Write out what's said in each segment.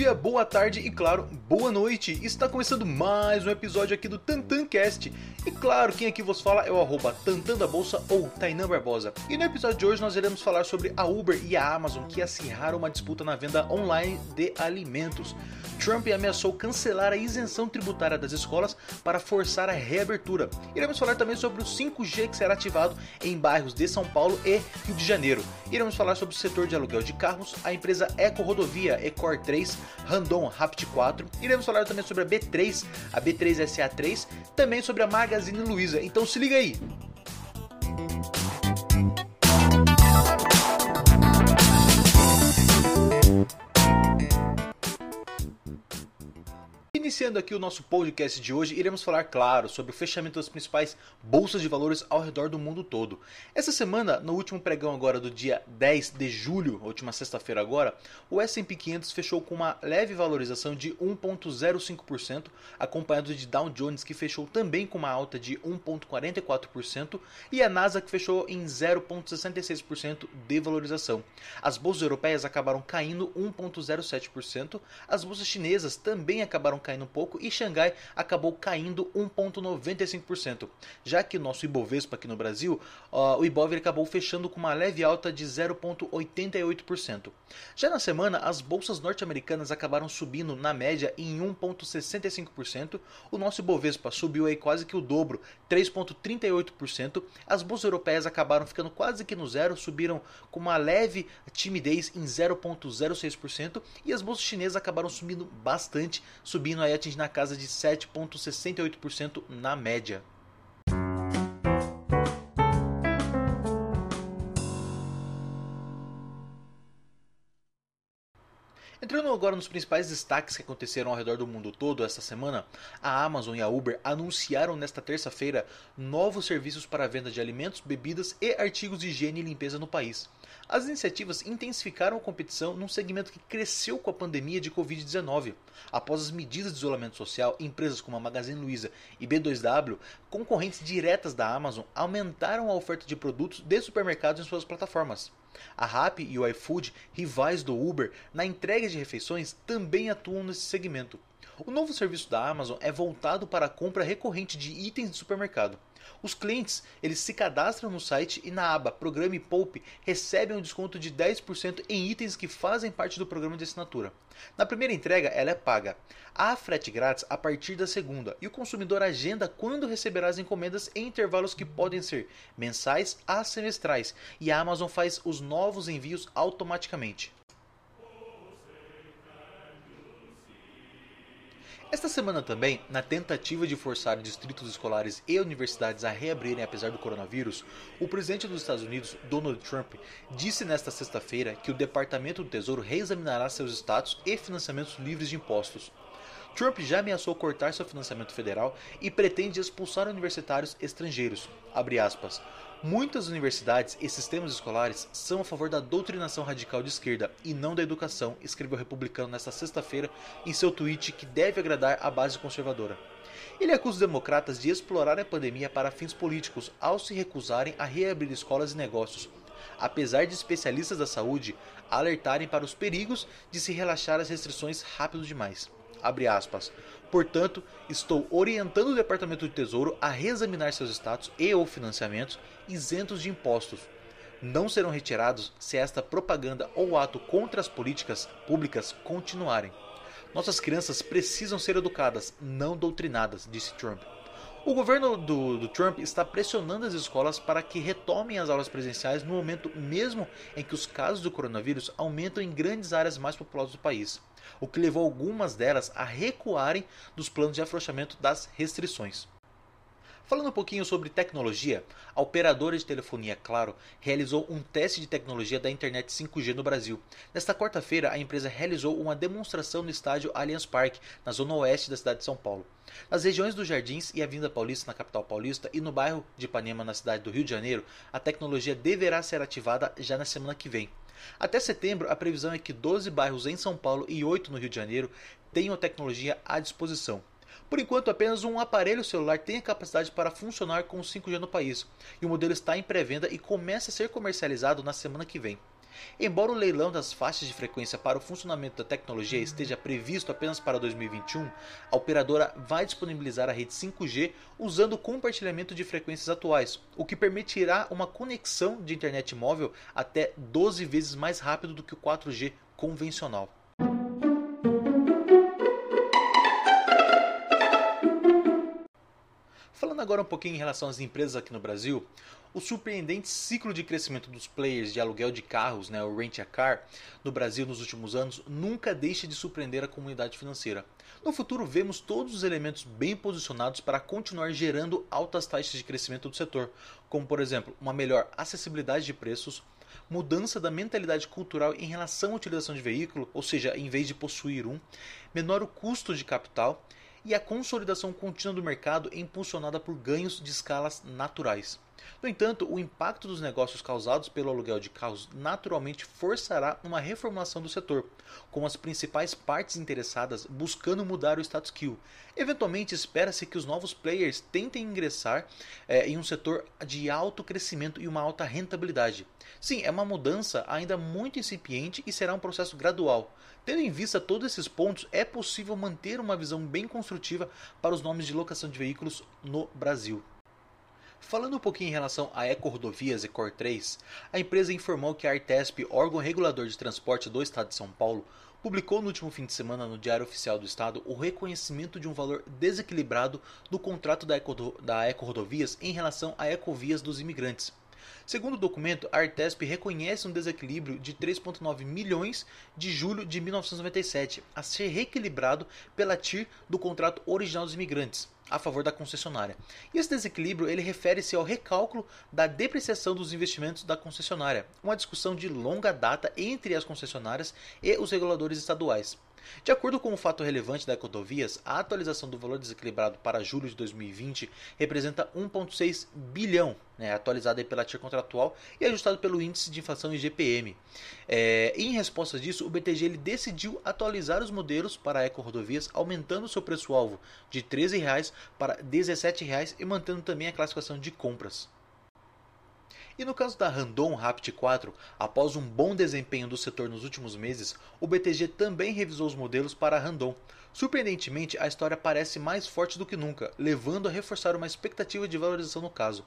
Dia, boa tarde e claro, boa noite. Está começando mais um episódio aqui do TantanCast. E claro, quem aqui vos fala é o arroba Tantan da Bolsa ou Tainan Barbosa. E no episódio de hoje nós iremos falar sobre a Uber e a Amazon que acirraram uma disputa na venda online de alimentos. Trump ameaçou cancelar a isenção tributária das escolas para forçar a reabertura. Iremos falar também sobre o 5G que será ativado em bairros de São Paulo e Rio de Janeiro. Iremos falar sobre o setor de aluguel de carros, a empresa Eco Rodovia, Ecor 3, Randon Rapt 4. Iremos falar também sobre a B3, a B3 SA3, também sobre a Magazine Luiza. Então se liga aí. Iniciando aqui o nosso podcast de hoje, iremos falar, claro, sobre o fechamento das principais bolsas de valores ao redor do mundo todo. Essa semana, no último pregão agora do dia 10 de julho, última sexta-feira agora, o S&P 500 fechou com uma leve valorização de 1.05%, acompanhado de Dow Jones que fechou também com uma alta de 1.44% e a Nasdaq que fechou em 0.66% de valorização. As bolsas europeias acabaram caindo 1.07%, as bolsas chinesas também acabaram caindo um pouco e Xangai acabou caindo 1,95%. Já que o nosso Ibovespa aqui no Brasil, uh, o Ibov acabou fechando com uma leve alta de 0,88%. Já na semana, as bolsas norte-americanas acabaram subindo na média em 1,65%. O nosso Ibovespa subiu aí quase que o dobro, 3,38%. As bolsas europeias acabaram ficando quase que no zero, subiram com uma leve timidez em 0,06% e as bolsas chinesas acabaram subindo bastante, subindo aí atingindo a casa de 7,68% na média. Agora nos principais destaques que aconteceram ao redor do mundo todo esta semana, a Amazon e a Uber anunciaram nesta terça-feira novos serviços para a venda de alimentos, bebidas e artigos de higiene e limpeza no país. As iniciativas intensificaram a competição num segmento que cresceu com a pandemia de Covid-19. Após as medidas de isolamento social, empresas como a Magazine Luiza e B2W, concorrentes diretas da Amazon, aumentaram a oferta de produtos de supermercados em suas plataformas. A Rappi e o iFood, rivais do Uber, na entrega de refeições também atuam nesse segmento. O novo serviço da Amazon é voltado para a compra recorrente de itens de supermercado. Os clientes eles se cadastram no site e na aba Programa e Poupe recebem um desconto de 10% em itens que fazem parte do programa de assinatura. Na primeira entrega, ela é paga. Há frete grátis a partir da segunda e o consumidor agenda quando receberá as encomendas em intervalos que podem ser mensais a semestrais e a Amazon faz os novos envios automaticamente. Esta semana também, na tentativa de forçar distritos escolares e universidades a reabrirem apesar do coronavírus, o presidente dos Estados Unidos, Donald Trump, disse nesta sexta-feira que o Departamento do Tesouro reexaminará seus status e financiamentos livres de impostos. Trump já ameaçou cortar seu financiamento federal e pretende expulsar universitários estrangeiros. Muitas universidades e sistemas escolares são a favor da doutrinação radical de esquerda e não da educação, escreveu o republicano nesta sexta-feira em seu tweet que deve agradar a base conservadora. Ele acusa os democratas de explorar a pandemia para fins políticos ao se recusarem a reabrir escolas e negócios, apesar de especialistas da saúde alertarem para os perigos de se relaxar as restrições rápido demais. Portanto, estou orientando o Departamento do Tesouro a reexaminar seus status e ou financiamentos isentos de impostos. Não serão retirados se esta propaganda ou ato contra as políticas públicas continuarem. Nossas crianças precisam ser educadas, não doutrinadas, disse Trump. O governo do, do, Trump está pressionando as escolas para que retomem as aulas presenciais no momento mesmo em que os casos do coronavírus aumentam em grandes áreas mais populosas do país, o que levou algumas delas a recuarem dos planos de afrouxamento das restrições. Falando um pouquinho sobre tecnologia, a operadora de telefonia Claro realizou um teste de tecnologia da internet 5G no Brasil. Nesta quarta-feira, a empresa realizou uma demonstração no estádio Allianz Parque, na zona oeste da cidade de São Paulo. Nas regiões dos Jardins e Avenida Paulista, na capital paulista, e no bairro de Ipanema, na cidade do Rio de Janeiro, a tecnologia deverá ser ativada já na semana que vem. Até setembro, a previsão é que 12 bairros em São Paulo e 8 no Rio de Janeiro tenham a tecnologia à disposição. Por enquanto, apenas um aparelho celular tem a capacidade para funcionar com o 5G no país, e o modelo está em pré-venda e começa a ser comercializado na semana que vem. Embora o leilão das faixas de frequência para o funcionamento da tecnologia esteja previsto apenas para 2021, a operadora vai disponibilizar a rede 5G usando o compartilhamento de frequências atuais, o que permitirá uma conexão de internet móvel até 12 vezes mais rápido do que o 4G convencional. Falando agora um pouquinho em relação às empresas aqui no Brasil, o surpreendente ciclo de crescimento dos players de aluguel de carros, né, o Rent a Car, no Brasil nos últimos anos, nunca deixa de surpreender a comunidade financeira. No futuro, vemos todos os elementos bem posicionados para continuar gerando altas taxas de crescimento do setor, como por exemplo, uma melhor acessibilidade de preços, mudança da mentalidade cultural em relação à utilização de veículo, ou seja, em vez de possuir um, menor o custo de capital e a consolidação contínua do mercado impulsionada por ganhos de escalas naturais. No entanto, o impacto dos negócios causados pelo aluguel de carros naturalmente forçará uma reformulação do setor, com as principais partes interessadas buscando mudar o status quo. Eventualmente, espera-se que os novos players tentem ingressar é, em um setor de alto crescimento e uma alta rentabilidade. Sim, é uma mudança ainda muito incipiente e será um processo gradual. Tendo em vista todos esses pontos, é possível manter uma visão bem construtiva para os nomes de locação de veículos no Brasil. Falando um pouquinho em relação a Eco Rodovias e Cor 3, a empresa informou que a Artesp, órgão regulador de transporte do Estado de São Paulo, publicou no último fim de semana no Diário Oficial do Estado o reconhecimento de um valor desequilibrado do contrato da Eco, da Eco Rodovias em relação a Ecovias dos imigrantes. Segundo o documento, a Artesp reconhece um desequilíbrio de 3,9 milhões de julho de 1997, a ser reequilibrado pela TIR do contrato original dos imigrantes a favor da concessionária. E esse desequilíbrio ele refere-se ao recálculo da depreciação dos investimentos da concessionária, uma discussão de longa data entre as concessionárias e os reguladores estaduais. De acordo com o fato relevante da Ecodovias, a atualização do valor desequilibrado para julho de 2020 representa 1,6 bilhão, né, atualizado pela TIR contratual e ajustado pelo índice de inflação IGPM. É, em resposta disso, o BTG ele decidiu atualizar os modelos para a Eco Rodovias, aumentando seu preço-alvo de R$ 13,00 para R$ 17,00 e mantendo também a classificação de compras. E no caso da Randon Rapid 4, após um bom desempenho do setor nos últimos meses, o BTG também revisou os modelos para a Randon. Surpreendentemente, a história parece mais forte do que nunca, levando a reforçar uma expectativa de valorização no caso.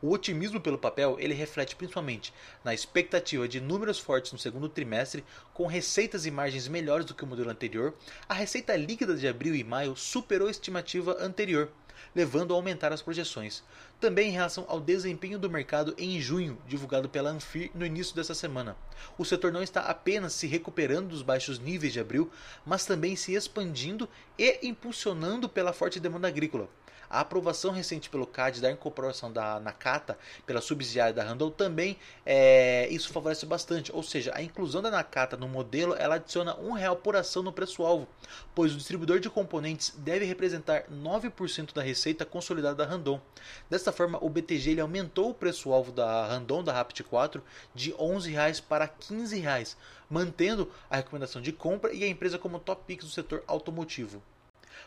O otimismo pelo papel ele reflete principalmente na expectativa de números fortes no segundo trimestre, com receitas e margens melhores do que o modelo anterior. A receita líquida de abril e maio superou a estimativa anterior, levando a aumentar as projeções. Também em relação ao desempenho do mercado em junho, divulgado pela Anfir no início dessa semana. O setor não está apenas se recuperando dos baixos níveis de abril, mas também se expandindo e impulsionando pela forte demanda agrícola. A aprovação recente pelo CAD da incorporação da Nakata pela subsidiária da Randall também é, isso favorece bastante, ou seja, a inclusão da Nakata no modelo ela adiciona um real por ação no preço-alvo, pois o distribuidor de componentes deve representar 9% da receita consolidada da Randon. Desta forma, o BTG ele aumentou o preço-alvo da Randon da Rapid 4 de R$ 11,00 para R$ 15,00, mantendo a recomendação de compra e a empresa como top picks do setor automotivo.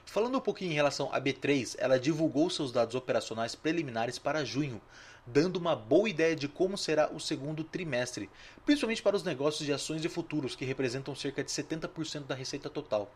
Falando um pouquinho em relação à B3, ela divulgou seus dados operacionais preliminares para junho, dando uma boa ideia de como será o segundo trimestre, principalmente para os negócios de ações de futuros, que representam cerca de 70% da receita total.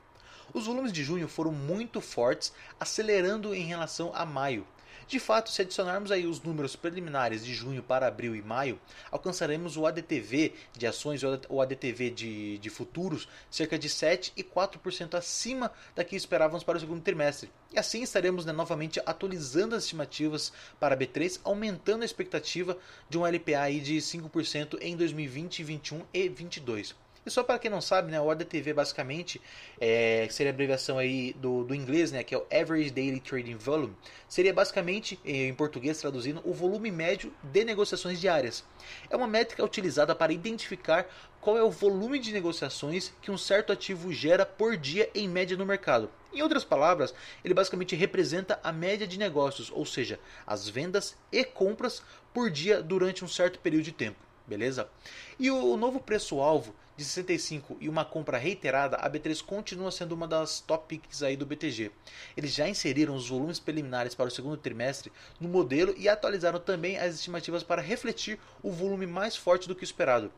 Os volumes de junho foram muito fortes, acelerando em relação a maio, de fato, se adicionarmos aí os números preliminares de junho para abril e maio, alcançaremos o ADTV de ações ou ADTV de, de futuros cerca de 7 e 4% acima da que esperávamos para o segundo trimestre. E assim estaremos né, novamente atualizando as estimativas para a B3, aumentando a expectativa de um LPA aí de 5% em 2020, 2021 e 2022. E só para quem não sabe, né, o ODTV basicamente é, seria a abreviação aí do, do inglês, né, que é o Average Daily Trading Volume, seria basicamente, em português traduzindo, o volume médio de negociações diárias. É uma métrica utilizada para identificar qual é o volume de negociações que um certo ativo gera por dia em média no mercado. Em outras palavras, ele basicamente representa a média de negócios, ou seja, as vendas e compras por dia durante um certo período de tempo, beleza? E o novo preço-alvo de 65 e uma compra reiterada, a B3 continua sendo uma das top picks aí do BTG. Eles já inseriram os volumes preliminares para o segundo trimestre no modelo e atualizaram também as estimativas para refletir o volume mais forte do que o esperado.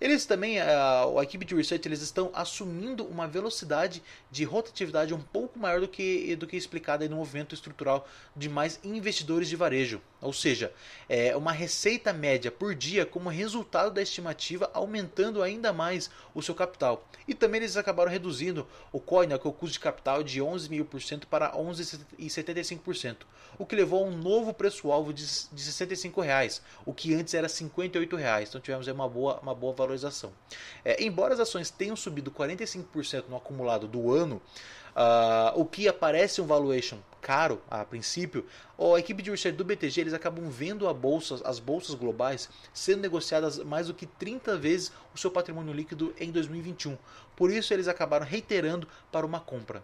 Eles também, a, a equipe de research, eles estão assumindo uma velocidade de rotatividade um pouco maior do que, do que explicada no movimento estrutural de mais investidores de varejo. Ou seja, é uma receita média por dia como resultado da estimativa, aumentando ainda mais o seu capital. E também eles acabaram reduzindo o COI, né, que é o custo de capital, de 11 mil por cento para 11,75%, o que levou a um novo preço-alvo de, de 65 reais, o que antes era 58 reais. Então tivemos uma boa, uma boa valorização. É, embora as ações tenham subido 45% no acumulado do ano, Uh, o que aparece um valuation caro a princípio, a equipe de research do BTG eles acabam vendo a bolsa, as bolsas globais sendo negociadas mais do que 30 vezes o seu patrimônio líquido em 2021. Por isso eles acabaram reiterando para uma compra.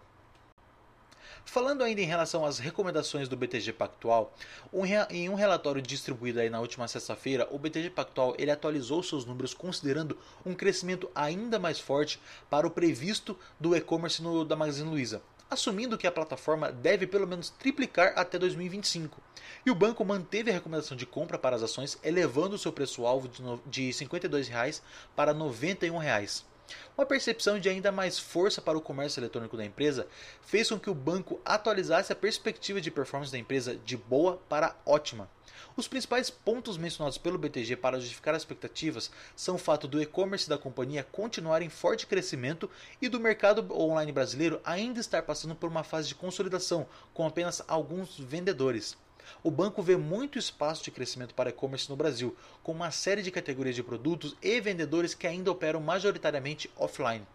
Falando ainda em relação às recomendações do BTG Pactual, um, em um relatório distribuído aí na última sexta-feira, o BTG Pactual ele atualizou seus números considerando um crescimento ainda mais forte para o previsto do e-commerce da Magazine Luiza, assumindo que a plataforma deve pelo menos triplicar até 2025. E o banco manteve a recomendação de compra para as ações, elevando o seu preço-alvo de R$ 52,00 para R$ 91,00. Uma percepção de ainda mais força para o comércio eletrônico da empresa fez com que o banco atualizasse a perspectiva de performance da empresa de boa para ótima. Os principais pontos mencionados pelo BTG para justificar as expectativas são o fato do e-commerce da companhia continuar em forte crescimento e do mercado online brasileiro ainda estar passando por uma fase de consolidação, com apenas alguns vendedores o banco vê muito espaço de crescimento para e-commerce no Brasil, com uma série de categorias de produtos e vendedores que ainda operam majoritariamente offline.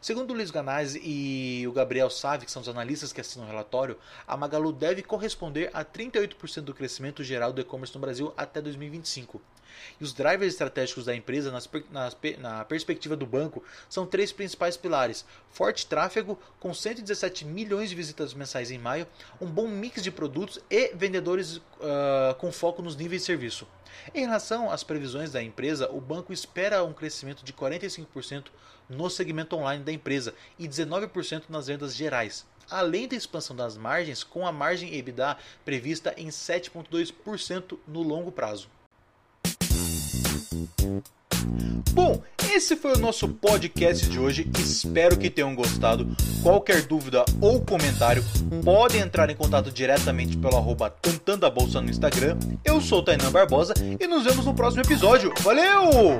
Segundo o Luiz Ganazzi e o Gabriel Savi, que são os analistas que assinam o relatório, a Magalu deve corresponder a 38% do crescimento geral do e-commerce no Brasil até 2025. E os drivers estratégicos da empresa, nas, nas, na perspectiva do banco, são três principais pilares: forte tráfego, com 117 milhões de visitas mensais em maio, um bom mix de produtos e vendedores uh, com foco nos níveis de serviço. Em relação às previsões da empresa, o banco espera um crescimento de 45% no segmento online da empresa e 19% nas vendas gerais, além da expansão das margens, com a margem EBITDA prevista em 7,2% no longo prazo. Bom, esse foi o nosso podcast de hoje. Espero que tenham gostado. Qualquer dúvida ou comentário, podem entrar em contato diretamente pelo arroba a Bolsa no Instagram. Eu sou o Tainan Barbosa e nos vemos no próximo episódio. Valeu!